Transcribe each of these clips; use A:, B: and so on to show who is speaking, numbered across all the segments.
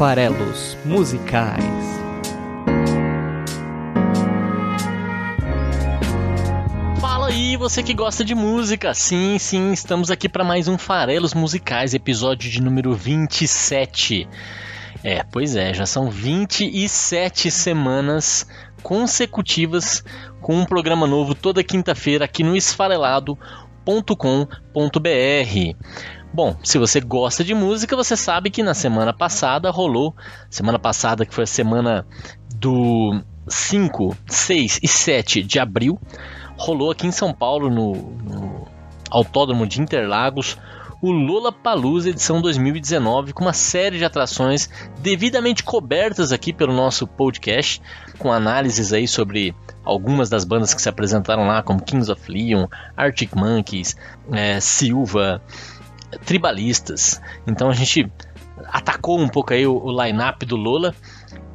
A: Farelos Musicais.
B: Aí, você que gosta de música. Sim, sim, estamos aqui para mais um Farelos Musicais, episódio de número 27. É, pois é, já são 27 semanas consecutivas com um programa novo toda quinta-feira aqui no esfarelado.com.br. Bom, se você gosta de música, você sabe que na semana passada rolou, semana passada que foi a semana do 5, 6 e 7 de abril, rolou aqui em São Paulo no, no Autódromo de Interlagos o Lola Palusa edição 2019 com uma série de atrações devidamente cobertas aqui pelo nosso podcast, com análises aí sobre algumas das bandas que se apresentaram lá, como Kings of Leon, Arctic Monkeys, é, Silva, Tribalistas. Então a gente atacou um pouco aí o, o line-up do Lola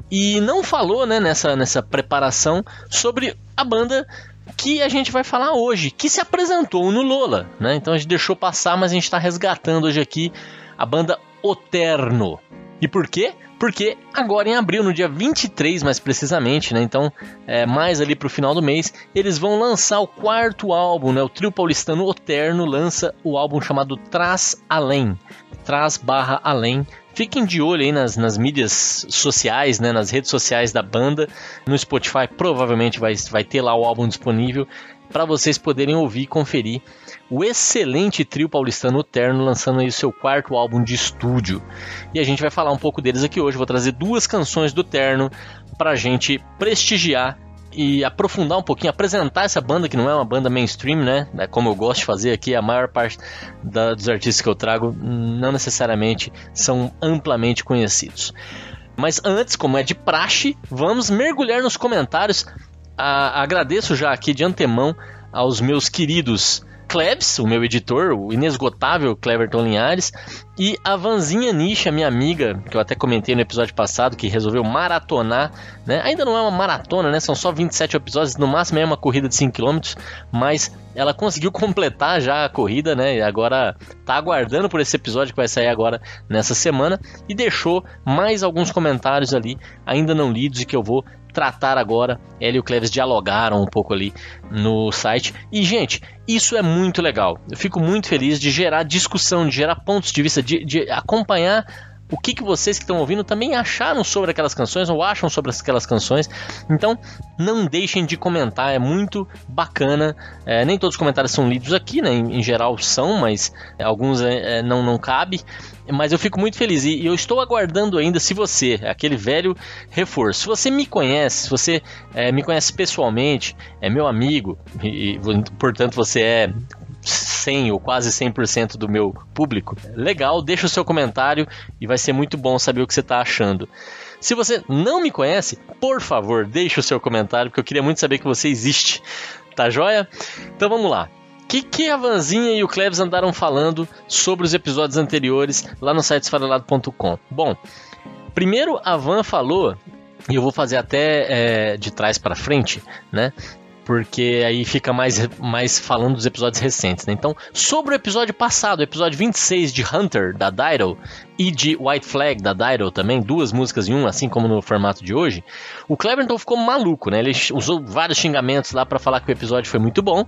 B: e não falou né, nessa, nessa preparação sobre a banda que a gente vai falar hoje, que se apresentou no Lola, né? Então a gente deixou passar, mas a gente está resgatando hoje aqui a banda Oterno. E por quê? Porque agora em abril, no dia 23 mais precisamente, né? Então, é, mais ali para o final do mês, eles vão lançar o quarto álbum, né? O trio paulistano Oterno lança o álbum chamado Traz Além. Traz barra Além, Fiquem de olho aí nas, nas mídias sociais, né, nas redes sociais da banda. No Spotify provavelmente vai, vai ter lá o álbum disponível para vocês poderem ouvir e conferir o excelente trio paulistano Terno lançando aí seu quarto álbum de estúdio. E a gente vai falar um pouco deles aqui hoje. Vou trazer duas canções do Terno para a gente prestigiar e aprofundar um pouquinho, apresentar essa banda que não é uma banda mainstream, né? É como eu gosto de fazer aqui, a maior parte da, dos artistas que eu trago não necessariamente são amplamente conhecidos. Mas antes, como é de praxe, vamos mergulhar nos comentários. Agradeço já aqui de antemão aos meus queridos Klebs, o meu editor, o inesgotável Cleverton Linhares, e a Vanzinha Nisha, minha amiga, que eu até comentei no episódio passado, que resolveu maratonar, né? Ainda não é uma maratona, né? São só 27 episódios, no máximo é uma corrida de 5 km, mas ela conseguiu completar já a corrida, né? E agora tá aguardando por esse episódio que vai sair agora nessa semana e deixou mais alguns comentários ali ainda não lidos e que eu vou tratar agora. Ela e o Cleves dialogaram um pouco ali no site. E, gente, isso é muito legal. Eu fico muito feliz de gerar discussão, de gerar pontos de vista, de, de acompanhar o que, que vocês que estão ouvindo também acharam sobre aquelas canções ou acham sobre aquelas canções. Então, não deixem de comentar, é muito bacana. É, nem todos os comentários são lidos aqui, né? Em, em geral são, mas alguns é, é não, não cabe. Mas eu fico muito feliz e, e eu estou aguardando ainda se você, aquele velho reforço, se você me conhece, se você é, me conhece pessoalmente, é meu amigo e portanto você é 100 ou quase 100% do meu público, legal, deixa o seu comentário e vai ser muito bom saber o que você está achando. Se você não me conhece, por favor, deixe o seu comentário, porque eu queria muito saber que você existe. Tá joia? Então vamos lá. O que, que a Vanzinha e o Cleves andaram falando sobre os episódios anteriores lá no site esfarelado.com? Bom, primeiro a Van falou, e eu vou fazer até é, de trás para frente, né? Porque aí fica mais, mais falando dos episódios recentes, né? Então, sobre o episódio passado, o episódio 26 de Hunter, da Dido, e de White Flag, da Dido também, duas músicas em um, assim como no formato de hoje, o Cleverton ficou maluco, né? Ele usou vários xingamentos lá para falar que o episódio foi muito bom,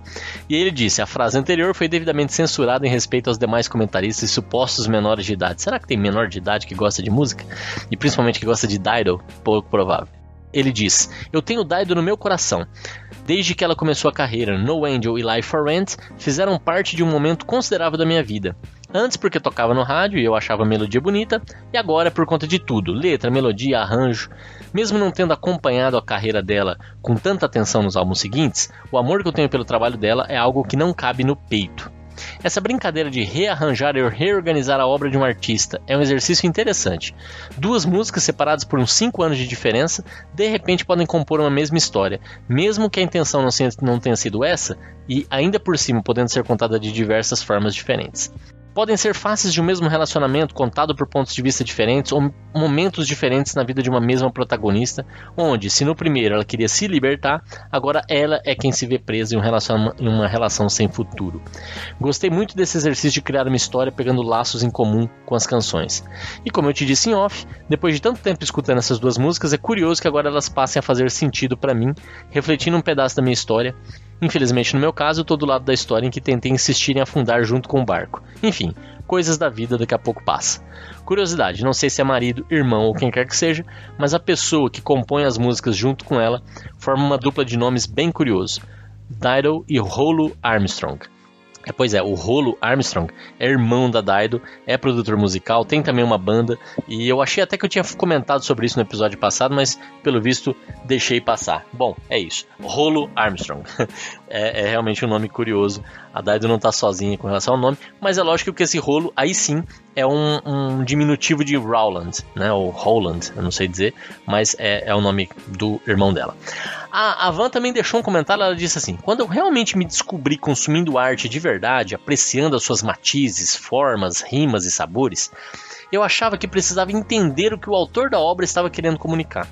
B: e ele disse, a frase anterior foi devidamente censurada em respeito aos demais comentaristas e supostos menores de idade. Será que tem menor de idade que gosta de música? E principalmente que gosta de Dido? Pouco provável. Ele diz: Eu tenho Dido no meu coração. Desde que ela começou a carreira, No Angel e Life for Rent fizeram parte de um momento considerável da minha vida. Antes porque tocava no rádio e eu achava a melodia bonita, e agora por conta de tudo, letra, melodia, arranjo. Mesmo não tendo acompanhado a carreira dela com tanta atenção nos álbuns seguintes, o amor que eu tenho pelo trabalho dela é algo que não cabe no peito. Essa brincadeira de rearranjar e reorganizar a obra de um artista é um exercício interessante. Duas músicas separadas por uns 5 anos de diferença, de repente podem compor uma mesma história, mesmo que a intenção não, não tenha sido essa, e ainda por cima podendo ser contada de diversas formas diferentes. Podem ser faces de um mesmo relacionamento contado por pontos de vista diferentes ou momentos diferentes na vida de uma mesma protagonista, onde, se no primeiro ela queria se libertar, agora ela é quem se vê presa em, um em uma relação sem futuro. Gostei muito desse exercício de criar uma história pegando laços em comum com as canções. E como eu te disse em off, depois de tanto tempo escutando essas duas músicas, é curioso que agora elas passem a fazer sentido para mim, refletindo um pedaço da minha história Infelizmente, no meu caso, eu tô do lado da história em que tentei insistir em afundar junto com o barco. Enfim, coisas da vida daqui a pouco passa. Curiosidade, não sei se é marido, irmão ou quem quer que seja, mas a pessoa que compõe as músicas junto com ela forma uma dupla de nomes bem curioso: Dido e Rolo Armstrong. Pois é, o Rolo Armstrong é irmão da Dido, é produtor musical, tem também uma banda, e eu achei até que eu tinha comentado sobre isso no episódio passado, mas pelo visto deixei passar. Bom, é isso. Rolo Armstrong. é, é, realmente um nome curioso. A Dido não está sozinha com relação ao nome, mas é lógico que esse rolo aí sim é um, um diminutivo de Rowland, né? Ou Holland, eu não sei dizer, mas é, é o nome do irmão dela. A, a Van também deixou um comentário, ela disse assim: Quando eu realmente me descobri consumindo arte de verdade, apreciando as suas matizes, formas, rimas e sabores, eu achava que precisava entender o que o autor da obra estava querendo comunicar.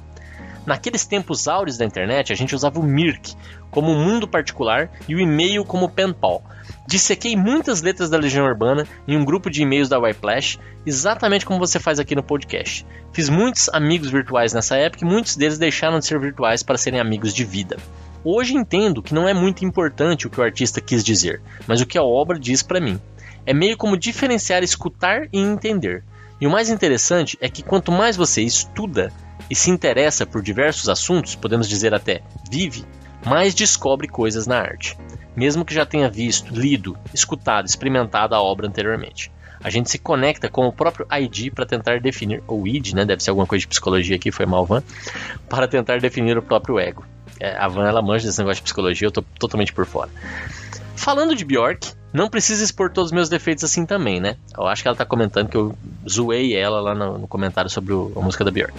B: Naqueles tempos áureos da internet, a gente usava o Mirk como um mundo particular e o e-mail como pen pal Dissequei muitas letras da Legião Urbana em um grupo de e-mails da Whiplash, exatamente como você faz aqui no podcast. Fiz muitos amigos virtuais nessa época e muitos deles deixaram de ser virtuais para serem amigos de vida. Hoje entendo que não é muito importante o que o artista quis dizer, mas o que a obra diz para mim. É meio como diferenciar escutar e entender. E o mais interessante é que quanto mais você estuda e se interessa por diversos assuntos, podemos dizer até vive, mais descobre coisas na arte mesmo que já tenha visto, lido, escutado, experimentado a obra anteriormente. A gente se conecta com o próprio ID para tentar definir, ou ID, né? Deve ser alguma coisa de psicologia aqui, foi mal, Van, para tentar definir o próprio ego. É, a Van ela manja desse negócio de psicologia, eu tô totalmente por fora. Falando de Bjork, não precisa expor todos os meus defeitos assim também, né? Eu acho que ela tá comentando que eu zoei ela lá no, no comentário sobre o, a música da Bjork.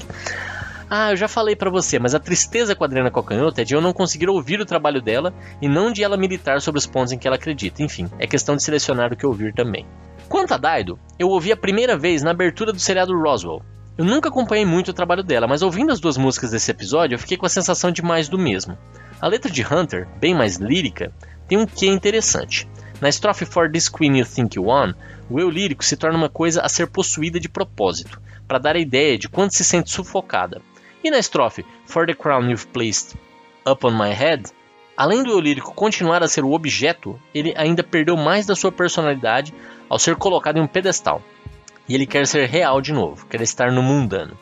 B: Ah, eu já falei para você, mas a tristeza com a Adriana Cocanhota é de eu não conseguir ouvir o trabalho dela e não de ela militar sobre os pontos em que ela acredita. Enfim, é questão de selecionar o que ouvir também. Quanto a Daido, eu ouvi a primeira vez na abertura do seriado Roswell. Eu nunca acompanhei muito o trabalho dela, mas ouvindo as duas músicas desse episódio, eu fiquei com a sensação de mais do mesmo. A letra de Hunter, bem mais lírica, tem um quê interessante. Na estrofe For This Queen You Think You Want, o eu lírico se torna uma coisa a ser possuída de propósito, para dar a ideia de quanto se sente sufocada. E na estrofe For the crown you've placed upon my head, além do eu lírico continuar a ser o objeto, ele ainda perdeu mais da sua personalidade ao ser colocado em um pedestal. E ele quer ser real de novo, quer estar no mundano.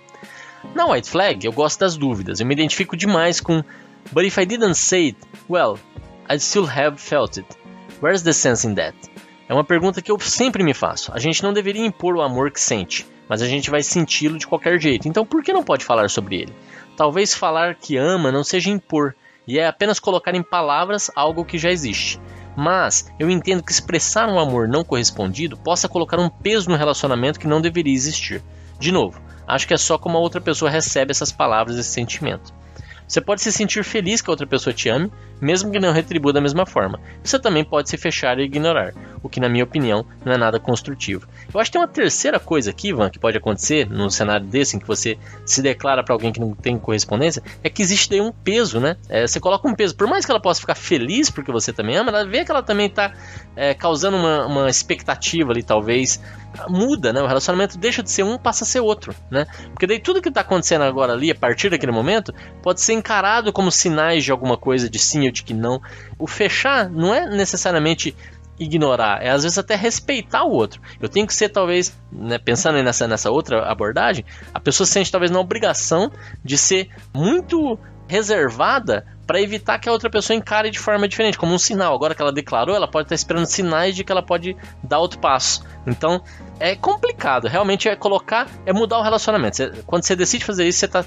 B: Na White Flag, eu gosto das dúvidas, eu me identifico demais com But if I didn't say it, well, I'd still have felt it. Where's the sense in that? É uma pergunta que eu sempre me faço. A gente não deveria impor o amor que sente mas a gente vai senti-lo de qualquer jeito. Então por que não pode falar sobre ele? Talvez falar que ama não seja impor, e é apenas colocar em palavras algo que já existe. Mas eu entendo que expressar um amor não correspondido possa colocar um peso no relacionamento que não deveria existir. De novo, acho que é só como a outra pessoa recebe essas palavras, esse sentimento. Você pode se sentir feliz que a outra pessoa te ame, mesmo que não retribua da mesma forma. Você também pode se fechar e ignorar, o que, na minha opinião, não é nada construtivo. Eu acho que tem uma terceira coisa aqui, Ivan, que pode acontecer num cenário desse, em que você se declara para alguém que não tem correspondência, é que existe daí um peso, né? É, você coloca um peso. Por mais que ela possa ficar feliz porque você também ama, ela vê que ela também está é, causando uma, uma expectativa ali, talvez muda, né? O relacionamento deixa de ser um, passa a ser outro, né? Porque daí tudo que está acontecendo agora ali, a partir daquele momento, pode ser encarado como sinais de alguma coisa, de sim de que não. O fechar não é necessariamente ignorar, é às vezes até respeitar o outro. Eu tenho que ser, talvez, né, pensando nessa, nessa outra abordagem, a pessoa se sente talvez na obrigação de ser muito reservada para evitar que a outra pessoa encare de forma diferente, como um sinal. Agora que ela declarou, ela pode estar esperando sinais de que ela pode dar outro passo. Então é complicado. Realmente é colocar, é mudar o relacionamento. Quando você decide fazer isso, você está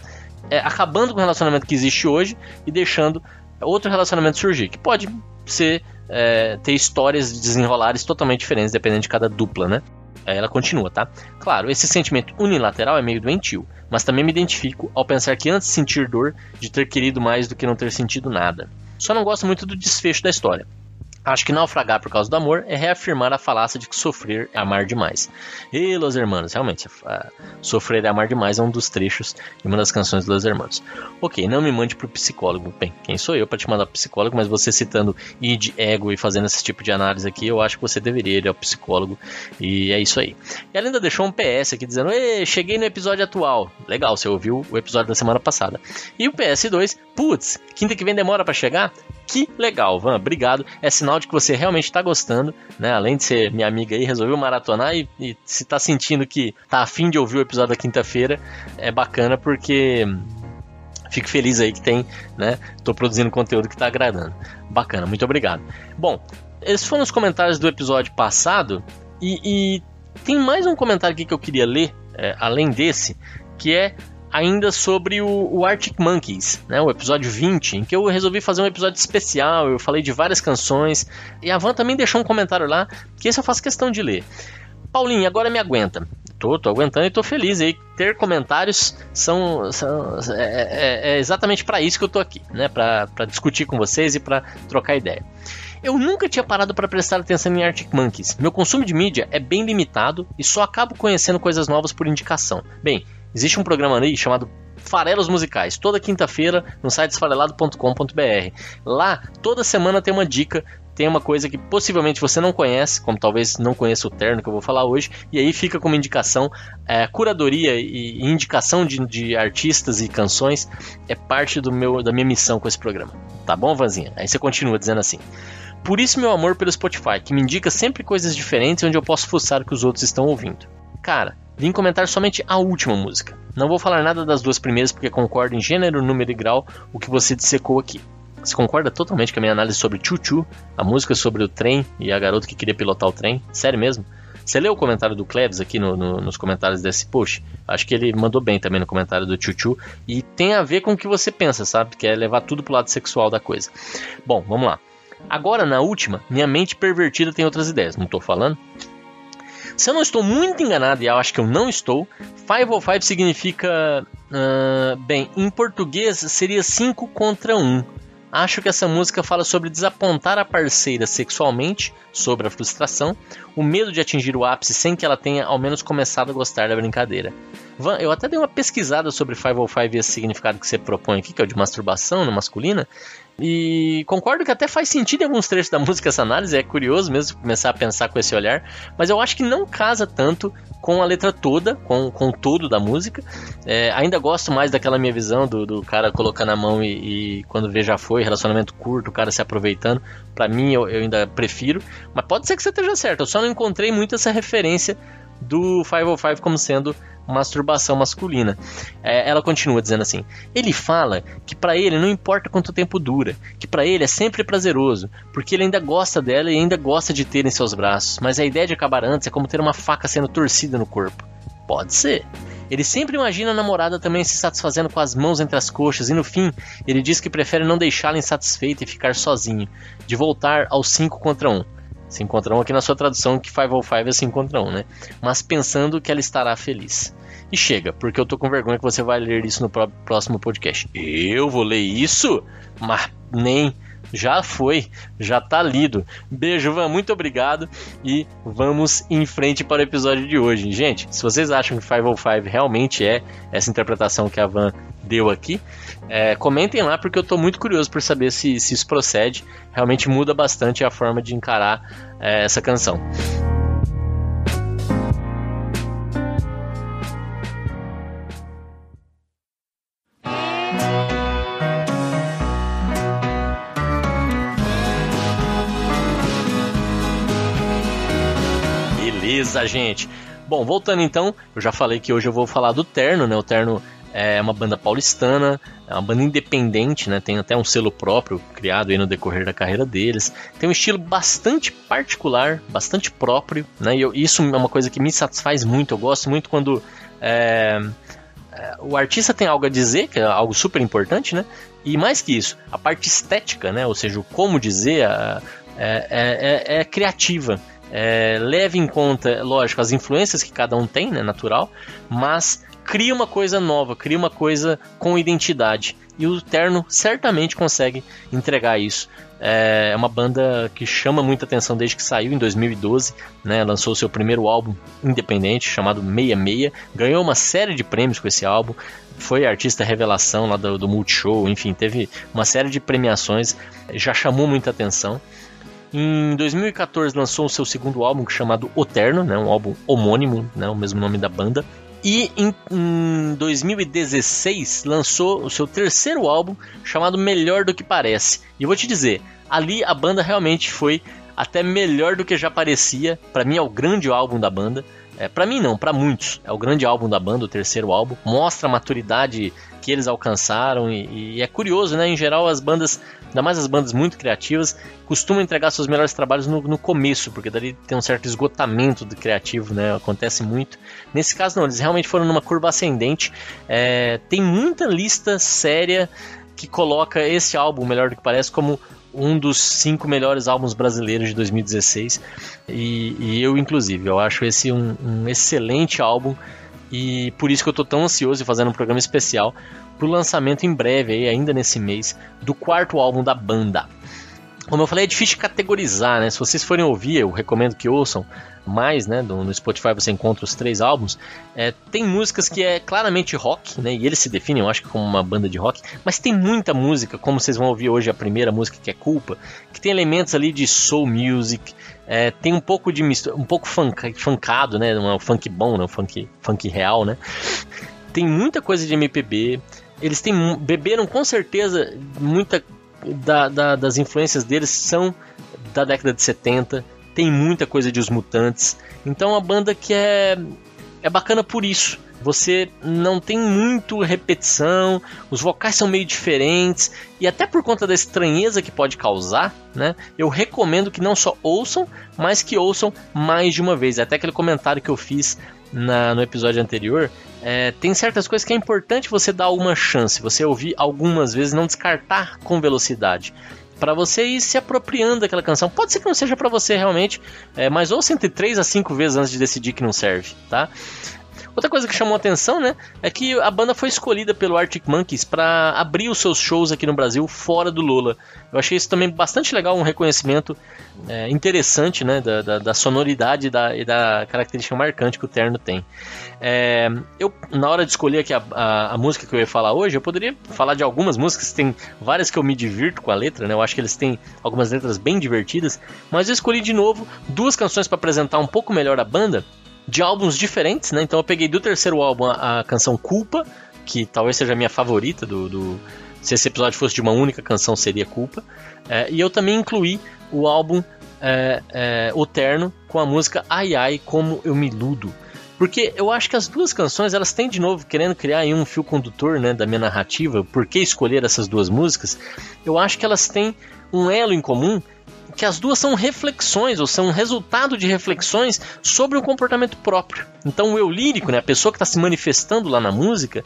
B: é, acabando com o relacionamento que existe hoje e deixando outro relacionamento surgir, que pode ser é, ter histórias desenrolares totalmente diferentes dependendo de cada dupla, né? Ela continua, tá? Claro, esse sentimento unilateral é meio doentio, mas também me identifico ao pensar que antes sentir dor de ter querido mais do que não ter sentido nada. Só não gosto muito do desfecho da história. Acho que naufragar por causa do amor é reafirmar a falácia de que sofrer é amar demais. E Los Hermanos, realmente, sofrer é amar demais é um dos trechos de uma das canções dos Los Hermanos. Ok, não me mande pro psicólogo. Bem, quem sou eu para te mandar pro psicólogo, mas você citando id, ego e fazendo esse tipo de análise aqui, eu acho que você deveria ir ao psicólogo. E é isso aí. E ela ainda deixou um PS aqui dizendo: cheguei no episódio atual. Legal, você ouviu o episódio da semana passada. E o PS2, putz, quinta que vem demora para chegar? Que legal, Van, obrigado. É sinal de que você realmente está gostando, né? Além de ser minha amiga aí, resolveu maratonar e, e se está sentindo que tá afim de ouvir o episódio da quinta-feira, é bacana porque fico feliz aí que tem, né? Tô produzindo conteúdo que está agradando. Bacana, muito obrigado. Bom, esses foram os comentários do episódio passado e, e tem mais um comentário aqui que eu queria ler, é, além desse, que é ainda sobre o, o, Arctic Monkeys, né, o episódio 20, em que eu resolvi fazer um episódio especial, eu falei de várias canções, e a Van também deixou um comentário lá, que esse eu faço questão de ler. Paulinho, agora me aguenta. Tô, tô aguentando e tô feliz aí. Ter comentários são, são é, é, é exatamente para isso que eu tô aqui, né? Para discutir com vocês e para trocar ideia. Eu nunca tinha parado para prestar atenção em Arctic Monkeys. Meu consumo de mídia é bem limitado e só acabo conhecendo coisas novas por indicação. Bem, Existe um programa aí chamado Farelos Musicais, toda quinta-feira no site esfarelado.com.br. Lá, toda semana tem uma dica, tem uma coisa que possivelmente você não conhece, como talvez não conheça o terno que eu vou falar hoje, e aí fica como indicação, é, curadoria e indicação de, de, artistas e canções é parte do meu, da minha missão com esse programa. Tá bom, Vanzinha? Aí você continua dizendo assim. Por isso meu amor pelo Spotify, que me indica sempre coisas diferentes onde eu posso fuçar o que os outros estão ouvindo. Cara, Vim comentar somente a última música. Não vou falar nada das duas primeiras porque concordo em gênero, número e grau o que você dissecou aqui. Você concorda totalmente com a minha análise sobre Chuchu, a música sobre o trem e a garota que queria pilotar o trem? Sério mesmo? Você leu o comentário do Klebs aqui no, no, nos comentários desse post? Acho que ele mandou bem também no comentário do Chuchu. E tem a ver com o que você pensa, sabe? Que é levar tudo pro lado sexual da coisa. Bom, vamos lá. Agora, na última, minha mente pervertida tem outras ideias, não tô falando? Se eu não estou muito enganado, e eu acho que eu não estou, 505 significa. Uh, bem, em português seria 5 contra 1. Acho que essa música fala sobre desapontar a parceira sexualmente, sobre a frustração, o medo de atingir o ápice sem que ela tenha ao menos começado a gostar da brincadeira. Van, eu até dei uma pesquisada sobre 505 e esse significado que você propõe aqui, que é o de masturbação no masculina, e concordo que até faz sentido em alguns trechos da música essa análise, é curioso mesmo começar a pensar com esse olhar, mas eu acho que não casa tanto com a letra toda, com, com o todo da música. É, ainda gosto mais daquela minha visão do, do cara colocando a mão e, e, quando vê já foi, relacionamento curto, o cara se aproveitando. Para mim eu, eu ainda prefiro, mas pode ser que você esteja certo, eu só não encontrei muito essa referência do 505 como sendo masturbação masculina. É, ela continua dizendo assim: ele fala que para ele não importa quanto tempo dura, que para ele é sempre prazeroso, porque ele ainda gosta dela e ainda gosta de ter em seus braços, mas a ideia de acabar antes é como ter uma faca sendo torcida no corpo. Pode ser. Ele sempre imagina a namorada também se satisfazendo com as mãos entre as coxas e no fim ele diz que prefere não deixá-la insatisfeita e ficar sozinho, de voltar ao 5 contra 1. Um. 5 contra 1 aqui na sua tradução que 505 é 5 contra 1, né? Mas pensando que ela estará feliz. E chega, porque eu tô com vergonha que você vai ler isso no próximo podcast. Eu vou ler isso? Mas nem já foi, já tá lido. Beijo, Van, muito obrigado e vamos em frente para o episódio de hoje. Gente, se vocês acham que 505 realmente é essa interpretação que a Van deu aqui, é, comentem lá porque eu estou muito curioso por saber se, se, isso procede. Realmente muda bastante a forma de encarar é, essa canção. Beleza, gente. Bom, voltando então, eu já falei que hoje eu vou falar do Terno, né? O Terno é uma banda paulistana, é uma banda independente, né? Tem até um selo próprio criado aí no decorrer da carreira deles. Tem um estilo bastante particular, bastante próprio, né? E eu, isso é uma coisa que me satisfaz muito. Eu gosto muito quando é, é, o artista tem algo a dizer, que é algo super importante, né? E mais que isso, a parte estética, né? Ou seja, o como dizer é, é, é, é criativa. É, leve em conta, lógico, as influências que cada um tem, né, natural, mas cria uma coisa nova, cria uma coisa com identidade. E o Terno certamente consegue entregar isso. É uma banda que chama muita atenção desde que saiu em 2012, né? Lançou seu primeiro álbum independente chamado 66, ganhou uma série de prêmios com esse álbum, foi artista revelação lá do, do Multishow, enfim, teve uma série de premiações, já chamou muita atenção. Em 2014 lançou o seu segundo álbum chamado Oterno, né, um álbum homônimo, né, o mesmo nome da banda. E em, em 2016 lançou o seu terceiro álbum chamado Melhor do que Parece. E eu vou te dizer, ali a banda realmente foi até melhor do que já parecia. Para mim é o grande álbum da banda. É, para mim não, para muitos. É o grande álbum da banda, o terceiro álbum. Mostra a maturidade que eles alcançaram e, e, é curioso, né? Em geral as bandas, ainda mais as bandas muito criativas, costumam entregar seus melhores trabalhos no, no começo, porque dali tem um certo esgotamento do criativo, né? Acontece muito. Nesse caso não, eles realmente foram numa curva ascendente. É, tem muita lista séria que coloca esse álbum, melhor do que parece, como um dos cinco melhores álbuns brasileiros de 2016 e, e eu inclusive eu acho esse um, um, excelente álbum e por isso que eu tô tão ansioso de fazer um programa especial pro lançamento em breve aí, ainda nesse mês do quarto álbum da banda. Como eu falei, é difícil categorizar, né? Se vocês forem ouvir, eu recomendo que ouçam mais, né? No Spotify você encontra os três álbuns. É, tem músicas que é claramente rock, né? E eles se definem, eu acho como uma banda de rock. Mas tem muita música, como vocês vão ouvir hoje, a primeira música que é Culpa, que tem elementos ali de soul music. É, tem um pouco de mistura, um pouco funk, funkado, né? Um funk bom, né? Um funk, funk real, né? Tem muita coisa de MPB. Eles têm beberam com certeza muita da, da, das influências deles são da década de 70, tem muita coisa de Os Mutantes. Então a banda que é, é bacana por isso. Você não tem muito repetição, os vocais são meio diferentes e até por conta da estranheza que pode causar, né? Eu recomendo que não só ouçam, mas que ouçam mais de uma vez. Até aquele comentário que eu fiz na, no episódio anterior, é, tem certas coisas que é importante você dar uma chance, você ouvir algumas vezes, não descartar com velocidade. Para você ir se apropriando daquela canção. Pode ser que não seja para você realmente, é, mas ouça entre 3 a 5 vezes antes de decidir que não serve, tá? Outra coisa que chamou atenção, né, é que a banda foi escolhida pelo Arctic Monkeys para abrir os seus shows aqui no Brasil fora do Lola. Eu achei isso também bastante legal, um reconhecimento é, interessante, né, da, da, da sonoridade da, e da característica marcante que o terno tem. É, eu, na hora de escolher aqui a, a, a, música que eu ia falar hoje, eu poderia falar de algumas músicas, tem várias que eu me divirto com a letra, né, eu acho que eles têm algumas letras bem divertidas, mas eu escolhi de novo duas canções para apresentar um pouco melhor a banda de álbuns diferentes, né? Então eu peguei do terceiro álbum a, a canção Culpa, que talvez seja a minha favorita do, do, se esse episódio fosse de uma única canção seria Culpa. É, e eu também incluí o álbum é, é, O Terno com a música Ai Ai Como Eu Me Iludo. Porque eu acho que as duas canções, elas têm de novo, querendo criar um fio condutor né, da minha narrativa, por que escolher essas duas músicas, eu acho que elas têm um elo em comum que as duas são reflexões, ou são resultado de reflexões sobre o comportamento próprio. Então o eu lírico, né, a pessoa que está se manifestando lá na música,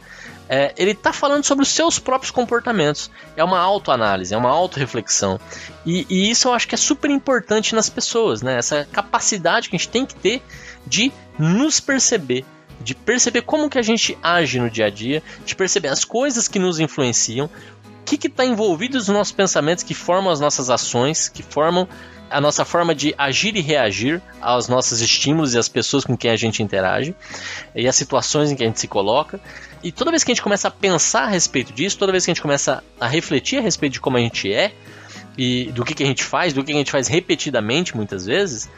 B: é, ele está falando sobre os seus próprios comportamentos. É uma autoanálise, é uma autorreflexão. E, e isso eu acho que é super importante nas pessoas, né? Essa capacidade que a gente tem que ter de nos perceber de perceber como que a gente age no dia a dia, de perceber as coisas que nos influenciam, que está envolvido nos nossos pensamentos que formam as nossas ações, que formam a nossa forma de agir e reagir aos nossos estímulos e às pessoas com quem a gente interage e as situações em que a gente se coloca. E toda vez que a gente começa a pensar a respeito disso, toda vez que a gente começa a refletir a respeito de como a gente é e do que, que a gente faz, do que a gente faz repetidamente muitas vezes,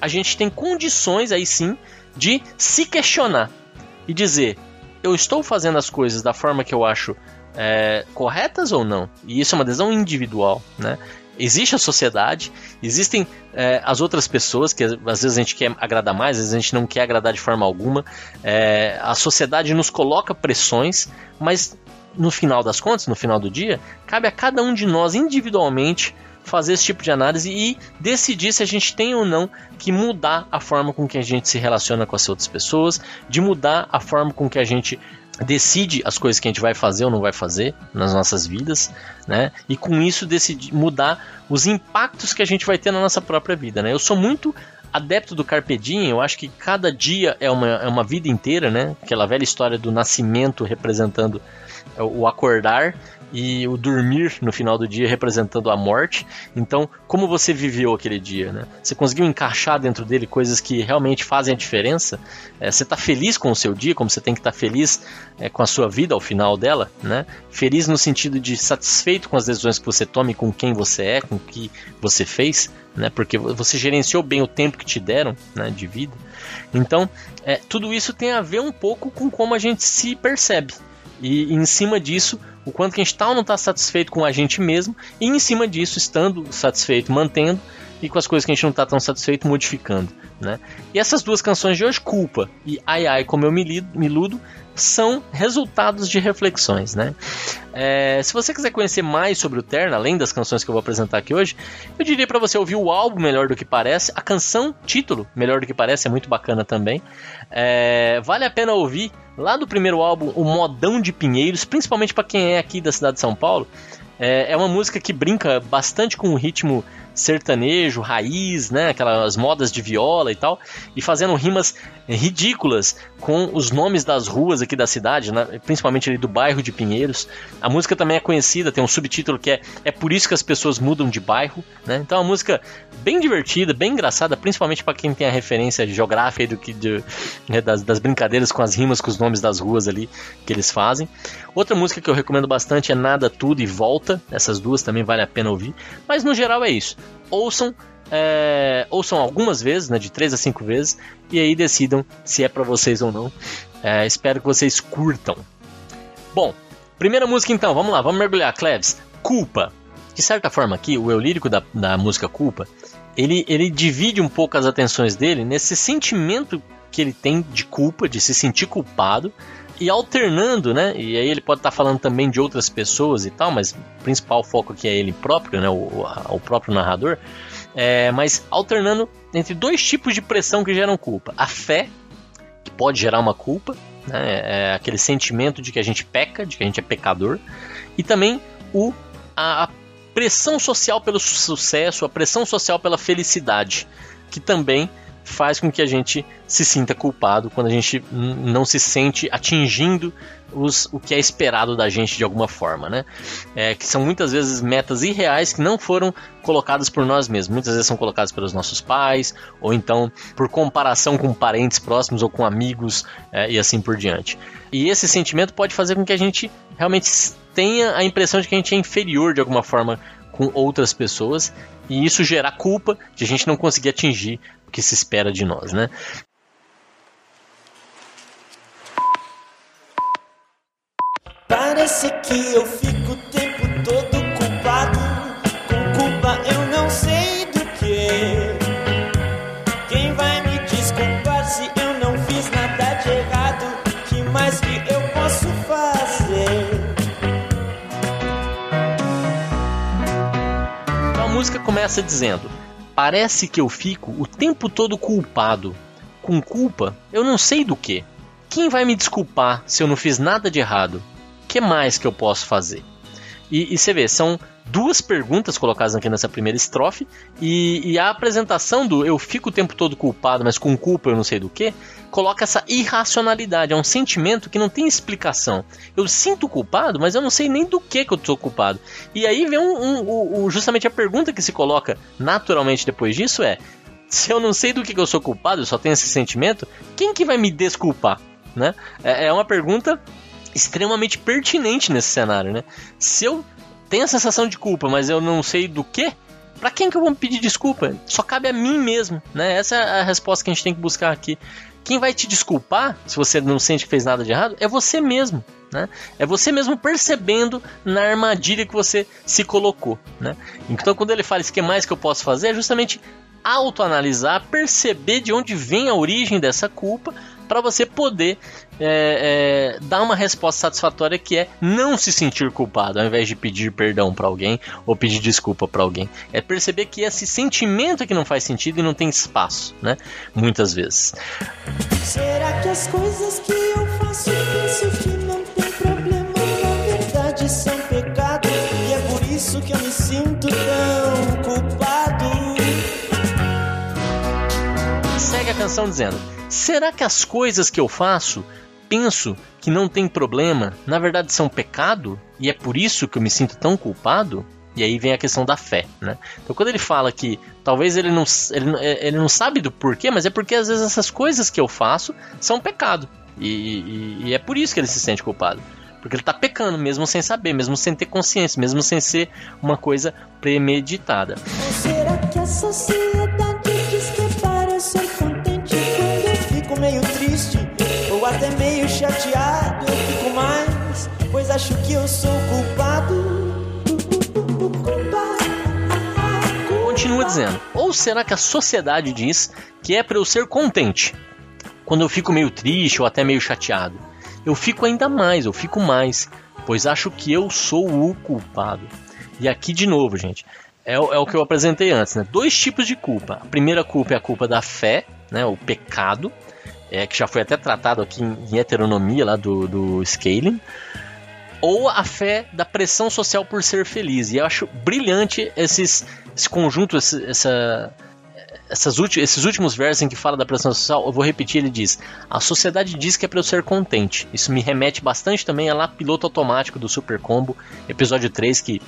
B: a gente tem condições aí sim de se questionar e dizer: eu estou fazendo as coisas da forma que eu acho é, corretas ou não. E isso é uma decisão individual, né? Existe a sociedade, existem é, as outras pessoas que às vezes a gente quer agradar mais, às vezes a gente não quer agradar de forma alguma. É, a sociedade nos coloca pressões, mas no final das contas, no final do dia, cabe a cada um de nós individualmente fazer esse tipo de análise e decidir se a gente tem ou não que mudar a forma com que a gente se relaciona com as outras pessoas, de mudar a forma com que a gente decide as coisas que a gente vai fazer ou não vai fazer nas nossas vidas, né? E com isso decidir mudar os impactos que a gente vai ter na nossa própria vida, né? Eu sou muito adepto do Carpe Diem, eu acho que cada dia é uma, é uma vida inteira, né? Aquela velha história do nascimento representando o acordar e o dormir no final do dia representando a morte. Então, como você viveu aquele dia, né? Você conseguiu encaixar dentro dele coisas que realmente fazem a diferença? É, você está feliz com o seu dia, como você tem que estar tá feliz é, com a sua vida ao final dela, né? Feliz no sentido de satisfeito com as decisões que você tome, com quem você é, com o que você fez, né? Porque você gerenciou bem o tempo que te deram, né? De vida. Então, é, tudo isso tem a ver um pouco com como a gente se percebe. E, e em cima disso, o quanto que a gente está ou não está satisfeito com a gente mesmo, e em cima disso, estando satisfeito, mantendo, e com as coisas que a gente não está tão satisfeito, modificando. Né? E essas duas canções de hoje, Culpa e Ai Ai Como Eu Me, lido, me são resultados de reflexões, né? É, se você quiser conhecer mais sobre o Terno, além das canções que eu vou apresentar aqui hoje, eu diria para você ouvir o álbum Melhor do que Parece, a canção título Melhor do que Parece é muito bacana também. É, vale a pena ouvir lá do primeiro álbum o Modão de Pinheiros, principalmente para quem é aqui da cidade de São Paulo. É, é uma música que brinca bastante com o ritmo sertanejo, raiz, né? Aquelas modas de viola e tal, e fazendo rimas ridículas com os nomes das ruas aqui da cidade, né? principalmente ali do bairro de Pinheiros. A música também é conhecida, tem um subtítulo que é É por isso que as pessoas mudam de bairro, né? Então é uma música bem divertida, bem engraçada, principalmente para quem tem a referência geográfica do que de, né, das, das brincadeiras com as rimas com os nomes das ruas ali que eles fazem. Outra música que eu recomendo bastante é Nada Tudo e Volta. Essas duas também vale a pena ouvir. Mas no geral é isso ouçam, é, ouçam algumas vezes, né, de 3 a 5 vezes, e aí decidam se é para vocês ou não. É, espero que vocês curtam. Bom, primeira música então, vamos lá, vamos mergulhar, Cleves. Culpa. De certa forma aqui, o eu lírico da, da música Culpa, ele, ele divide um pouco as atenções dele nesse sentimento que ele tem de culpa, de se sentir culpado, e alternando, né? E aí ele pode estar tá falando também de outras pessoas e tal, mas o principal foco aqui é ele próprio, né? O, o próprio narrador. É, mas alternando entre dois tipos de pressão que geram culpa: a fé, que pode gerar uma culpa, né? É aquele sentimento de que a gente peca, de que a gente é pecador, e também o, a, a pressão social pelo sucesso, a pressão social pela felicidade, que também faz com que a gente se sinta culpado quando a gente não se sente atingindo os, o que é esperado da gente de alguma forma, né? É, que são muitas vezes metas irreais que não foram colocadas por nós mesmos. Muitas vezes são colocadas pelos nossos pais, ou então por comparação com parentes próximos ou com amigos é, e assim por diante. E esse sentimento pode fazer com que a gente realmente tenha a impressão de que a gente é inferior de alguma forma com outras pessoas e isso gerar culpa de a gente não conseguir atingir que se espera de nós, né?
C: Parece que eu fico o tempo todo culpado. Com culpa eu não sei do que. Quem vai me desculpar se eu não fiz nada de errado? Que mais que eu posso fazer?
B: Então a música começa dizendo: Parece que eu fico o tempo todo culpado. Com culpa, eu não sei do que. Quem vai me desculpar se eu não fiz nada de errado? Que mais que eu posso fazer? E, e você vê, são duas perguntas colocadas aqui nessa primeira estrofe, e, e, a apresentação do eu fico o tempo todo culpado, mas com culpa eu não sei do que, coloca essa irracionalidade, é um sentimento que não tem explicação. Eu sinto culpado, mas eu não sei nem do que, que eu estou culpado. E aí vem um, um, um, justamente a pergunta que se coloca naturalmente depois disso é: se eu não sei do que, que eu sou culpado, eu só tenho esse sentimento, quem que vai me desculpar? Né? É, é uma pergunta extremamente pertinente nesse cenário, né? Se eu tenho a sensação de culpa, mas eu não sei do que, para quem que eu vou pedir desculpa? Só cabe a mim mesmo, né? Essa é a resposta que a gente tem que buscar aqui. Quem vai te desculpar, se você não sente que fez nada de errado, é você mesmo. Né? É você mesmo percebendo na armadilha que você se colocou. Né? Então, quando ele fala isso, que mais que eu posso fazer? É justamente autoanalisar, perceber de onde vem a origem dessa culpa, para você poder é, é, dar uma resposta satisfatória que é não se sentir culpado, ao invés de pedir perdão para alguém ou pedir desculpa para alguém. É perceber que esse sentimento que não faz sentido e não tem espaço, né? Muitas vezes.
C: Será que as coisas que eu faço é penso que não tem problema na verdade são é pecado e é por isso que eu me sinto tão
B: Segue a canção dizendo: Será que as coisas que eu faço, penso que não tem problema, na verdade são pecado? E é por isso que eu me sinto tão culpado? E aí vem a questão da fé, né? Então quando ele fala que talvez ele não, ele, ele não sabe do porquê, mas é porque às vezes essas coisas que eu faço são pecado. E, e, e é por isso que ele se sente culpado. Porque ele está pecando, mesmo sem saber, mesmo sem ter consciência, mesmo sem ser uma coisa premeditada.
C: Será que a sociedade que eu sou culpado.
B: Continua dizendo: Ou será que a sociedade diz que é para eu ser contente? Quando eu fico meio triste ou até meio chateado, eu fico ainda mais, eu fico mais, pois acho que eu sou o culpado. E aqui de novo, gente, é, é o que eu apresentei antes, né? Dois tipos de culpa. A primeira culpa é a culpa da fé, né? O pecado, é, que já foi até tratado aqui em, em heteronomia lá do, do Scaling ou a fé da pressão social por ser feliz. E eu acho brilhante esses, esse conjunto, esse, essa, essas esses últimos versos em que fala da pressão social. Eu vou repetir: ele diz, a sociedade diz que é para eu ser contente. Isso me remete bastante também a lá Piloto Automático do Super Combo, episódio 3, que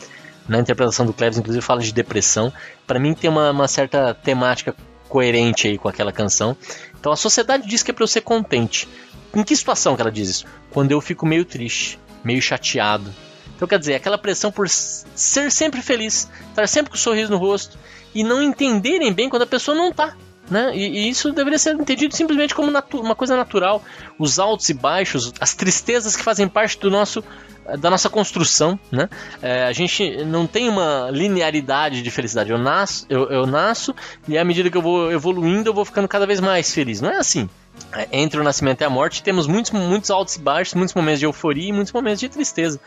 B: na interpretação do Cleves, inclusive, fala de depressão. Para mim, tem uma, uma certa temática coerente aí com aquela canção. Então a sociedade diz que é para eu ser contente. Em que situação que ela diz isso? Quando eu fico meio triste meio chateado. Então, quer dizer, aquela pressão por ser sempre feliz, estar sempre com um sorriso no rosto e não entenderem bem quando a pessoa não está. Né? E, e, isso deveria ser entendido simplesmente como uma coisa natural. Os altos e baixos, as tristezas que fazem parte do nosso da nossa construção, né? É, a gente não tem uma linearidade de felicidade. Eu nasço, eu, eu nasço e à medida que eu vou evoluindo, eu vou ficando cada vez mais feliz. Não é assim. É, entre o nascimento e a morte, temos muitos, muitos altos e baixos, muitos momentos de euforia e muitos momentos de tristeza.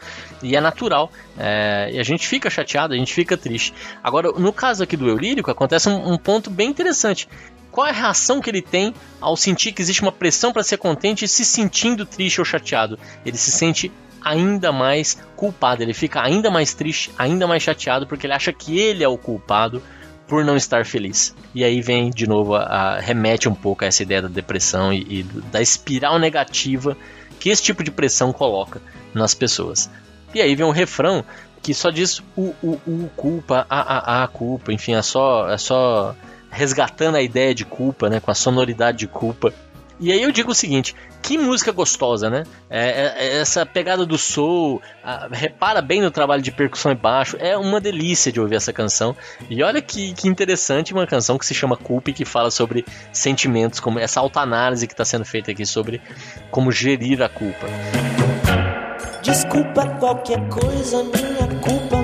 B: E é natural. É, e a gente fica chateado, a gente fica triste. Agora, no caso aqui do Eulírico, acontece um, um ponto bem interessante. Qual é a reação que ele tem ao sentir que existe uma pressão para ser contente e se sentindo triste ou chateado? Ele se sente ainda mais culpado, ele fica ainda mais triste, ainda mais chateado, porque ele acha que ele é o culpado por não estar feliz. E aí vem de novo a, a remete um pouco a essa ideia da depressão e, e, da espiral negativa que esse tipo de pressão coloca nas pessoas. E aí vem um refrão que só diz o, o, o culpa, a, a, a culpa, enfim, é só, é só resgatando a ideia de culpa, né, com a sonoridade de culpa e aí eu digo o seguinte: que música gostosa, né? É, é, é, essa pegada do soul, a, repara bem no trabalho de percussão e baixo, é uma delícia de ouvir essa canção. E olha que, que interessante uma canção que se chama Culpa e que fala sobre sentimentos, como essa autoanálise que está sendo feita aqui sobre como gerir a culpa.
C: Desculpa qualquer coisa, minha culpa,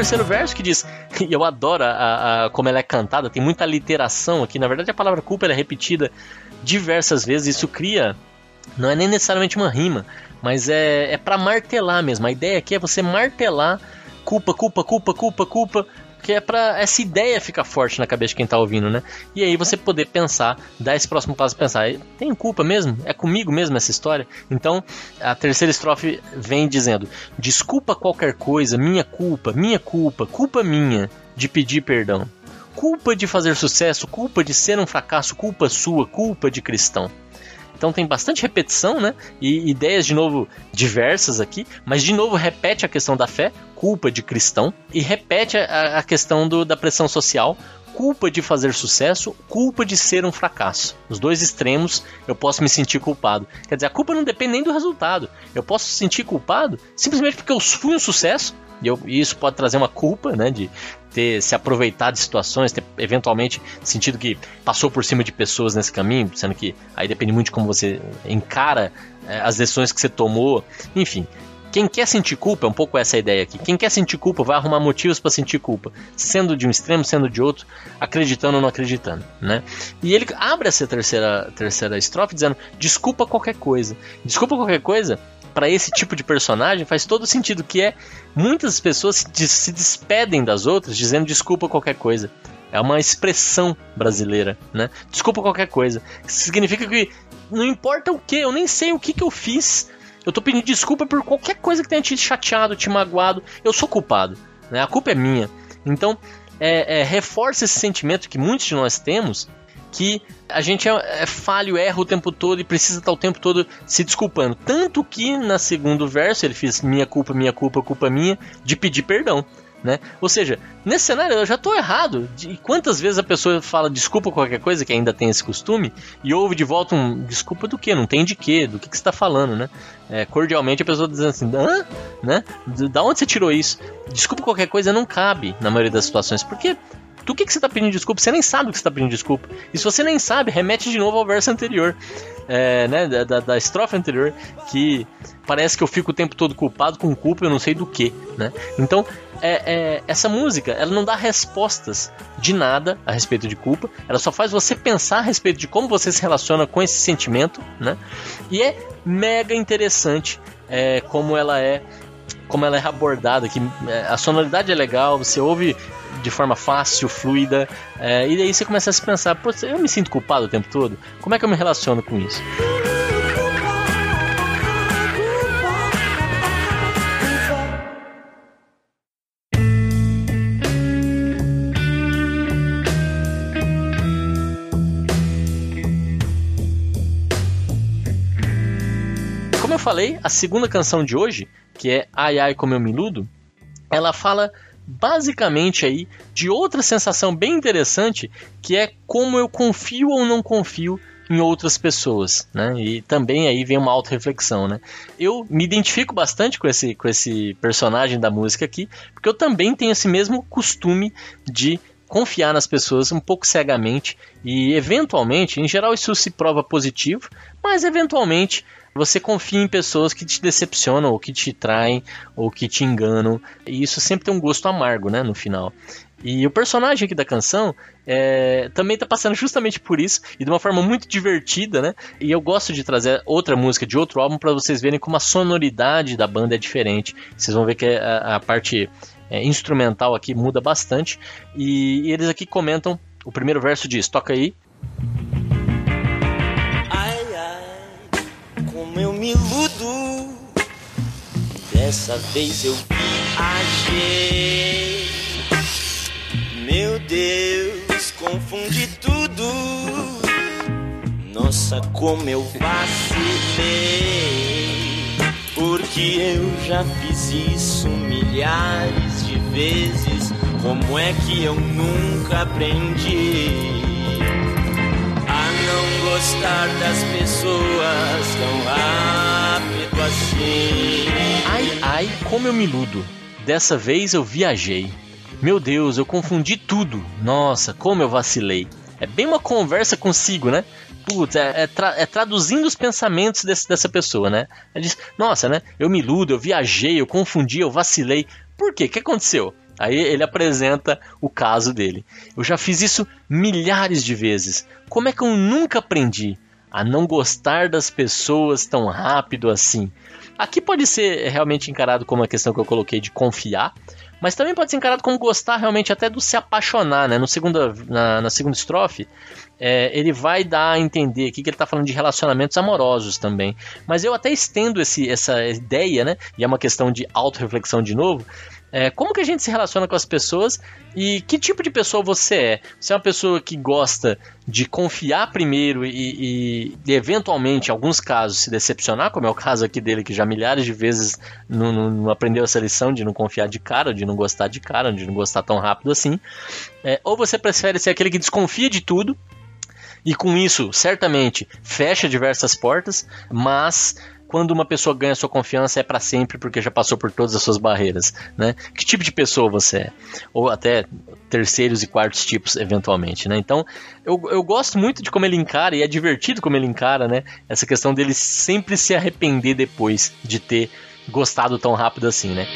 B: terceiro verso que diz, e eu adoro a, a, como ela é cantada, tem muita literação aqui. Na verdade, a palavra culpa é repetida diversas vezes. Isso cria, não é nem necessariamente uma rima, mas é, é para martelar mesmo. A ideia aqui é você martelar culpa, culpa, culpa, culpa, culpa, que é para essa ideia ficar forte na cabeça de quem tá ouvindo, né? E aí você poder pensar, dar esse próximo passo pensar, tem culpa mesmo? É comigo mesmo essa história? Então, a terceira estrofe vem dizendo: "Desculpa qualquer coisa, minha culpa, minha culpa, culpa minha de pedir perdão. Culpa de fazer sucesso, culpa de ser um fracasso, culpa sua, culpa de cristão." Então tem bastante repetição, né? E ideias de novo diversas aqui, mas de novo repete a questão da fé, culpa de cristão, e repete a, a questão do, da pressão social, culpa de fazer sucesso, culpa de ser um fracasso. Os dois extremos eu posso me sentir culpado. Quer dizer, a culpa não depende nem do resultado. Eu posso me sentir culpado simplesmente porque eu fui um sucesso. E, eu, e isso pode trazer uma culpa, né? De ter se aproveitado de situações, ter eventualmente sentido que passou por cima de pessoas nesse caminho, sendo que aí depende muito de como você encara é, as decisões que você tomou. Enfim, quem quer sentir culpa, é um pouco essa ideia aqui. Quem quer sentir culpa vai arrumar motivos para sentir culpa, sendo de um extremo, sendo de outro, acreditando ou não acreditando, né? E ele abre essa terceira terceira estrofe dizendo: "Desculpa qualquer coisa". Desculpa qualquer coisa para esse tipo de personagem faz todo sentido, que é muitas pessoas se despedem das outras dizendo desculpa qualquer coisa. É uma expressão brasileira, né? Desculpa qualquer coisa. Significa que não importa o que, eu nem sei o que, que eu fiz. Eu tô pedindo desculpa por qualquer coisa que tenha te chateado, te magoado. Eu sou culpado, né? A culpa é minha. Então, é, é, reforça esse sentimento que muitos de nós temos que a gente é, é falho, erra o tempo todo e precisa estar o tempo todo se desculpando. Tanto que na segundo verso ele fez minha culpa, minha culpa, culpa minha, de pedir perdão. Né? Ou seja, nesse cenário eu já estou errado. E quantas vezes a pessoa fala desculpa qualquer coisa, que ainda tem esse costume, e ouve de volta um desculpa do que? Não tem de quê? Do que, que você está falando, né? É, cordialmente a pessoa dizendo assim, hã? Né? Da onde você tirou isso? Desculpa qualquer coisa não cabe na maioria das situações, porque do que, que você está pedindo desculpa? Você nem sabe o que você está pedindo desculpa. E se você nem sabe, remete de novo ao verso anterior, é, né, da, da, da, estrofe anterior, que parece que eu fico o tempo todo culpado com culpa, eu não sei do que, né? Então, é, é, essa música, ela não dá respostas de nada a respeito de culpa, ela só faz você pensar a respeito de como você se relaciona com esse sentimento, né? E é mega interessante é, como ela é como ela é abordada, que é, a sonoridade é legal, você ouve de forma fácil, fluida, é, e daí você começa a se pensar, eu me sinto culpado o tempo todo? Como é que eu me relaciono com isso? Como eu falei, a segunda canção de hoje, que é Ai Ai Como Eu Me Iludo, ela fala basicamente aí de outra sensação bem interessante, que é como eu confio ou não confio em outras pessoas, né? E também aí vem uma auto-reflexão, né? Eu me identifico bastante com esse, com esse personagem da música aqui, porque eu também tenho esse mesmo costume de confiar nas pessoas um pouco cegamente e eventualmente, em geral isso se prova positivo, mas eventualmente você confia em pessoas que te decepcionam, ou que te traem, ou que te enganam, e isso sempre tem um gosto amargo, né, no final. E o personagem aqui da canção é, também está passando justamente por isso e de uma forma muito divertida, né? E eu gosto de trazer outra música de outro álbum para vocês verem como a sonoridade da banda é diferente. Vocês vão ver que a, a parte é, instrumental aqui muda bastante. E, e eles aqui comentam: o primeiro verso diz, toca aí.
C: Eu me iludo. Dessa vez eu viajei. Meu Deus, confundi tudo. Nossa, como eu vacilei. Porque eu já fiz isso milhares de vezes. Como é que eu nunca aprendi? Gostar das pessoas tão rápido assim.
B: Ai, ai, como eu me iludo. Dessa vez eu viajei. Meu Deus, eu confundi tudo. Nossa, como eu vacilei. É bem uma conversa consigo, né? Putz, é, é, tra é traduzindo os pensamentos desse, dessa pessoa, né? Ela diz, nossa, né? Eu me iludo, eu viajei, eu confundi, eu vacilei. Por quê? O que aconteceu? Aí ele apresenta o caso dele. Eu já fiz isso milhares de vezes. Como é que eu nunca aprendi a não gostar das pessoas tão rápido assim? Aqui pode ser realmente encarado como a questão que eu coloquei de confiar, mas também pode ser encarado como gostar realmente até do se apaixonar, né? No segunda, na, na segunda estrofe, é, ele vai dar a entender aqui que ele está falando de relacionamentos amorosos também. Mas eu até estendo esse, essa ideia, né? E é uma questão de autorreflexão de novo, é, como que a gente se relaciona com as pessoas e que tipo de pessoa você é? Você é uma pessoa que gosta de confiar primeiro e, e, eventualmente, em alguns casos, se decepcionar, como é o caso aqui dele, que já milhares de vezes não, não, não aprendeu essa lição de não confiar de cara, de não gostar de cara, de não gostar tão rápido assim. É, ou você prefere ser aquele que desconfia de tudo e com isso, certamente, fecha diversas portas, mas quando uma pessoa ganha sua confiança é para sempre porque já passou por todas as suas barreiras, né? Que tipo de pessoa você é? Ou até terceiros e quartos tipos, eventualmente, né? Então, eu, eu gosto muito de como ele encara, e é divertido como ele encara, né? Essa questão dele sempre se arrepender depois de ter gostado tão rápido assim, né?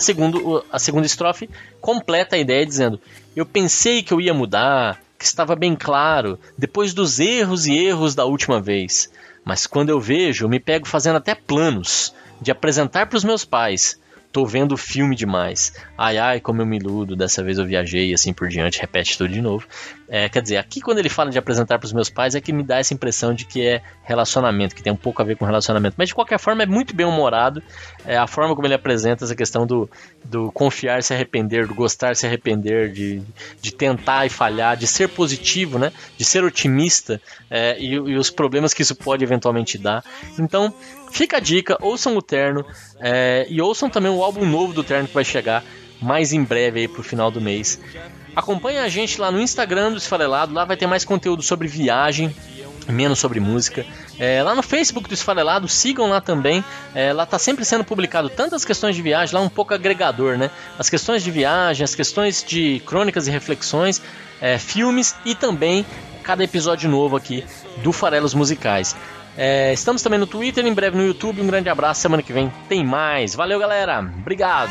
B: A, segundo, a segunda estrofe completa a ideia dizendo: Eu pensei que eu ia mudar, que estava bem claro, depois dos erros e erros da última vez. Mas quando eu vejo, eu me pego fazendo até planos de apresentar para os meus pais. Tô vendo filme demais. Ai, ai, como eu me iludo. Dessa vez eu viajei e assim por diante. Repete tudo de novo. É, quer dizer, aqui quando ele fala de apresentar para os meus pais é que me dá essa impressão de que é relacionamento, que tem um pouco a ver com relacionamento. Mas de qualquer forma é muito bem humorado. É, a forma como ele apresenta essa questão do, do confiar, se arrepender, do gostar, se arrepender, de, de tentar e falhar, de ser positivo, né? De ser otimista é, e, e os problemas que isso pode eventualmente dar. Então, Fica a dica, ouçam o Terno é, e ouçam também o álbum novo do Terno que vai chegar mais em breve aí pro final do mês. Acompanhe a gente lá no Instagram do Esfarelado, lá vai ter mais conteúdo sobre viagem, menos sobre música. É, lá no Facebook do Esfarelado, sigam lá também. É, lá tá sempre sendo publicado tantas questões de viagem, lá um pouco agregador, né? As questões de viagem, as questões de crônicas e reflexões, é, filmes e também cada episódio novo aqui do Farelos Musicais. É, estamos também no Twitter, em breve no YouTube. Um grande abraço. Semana que vem tem mais. Valeu, galera. Obrigado.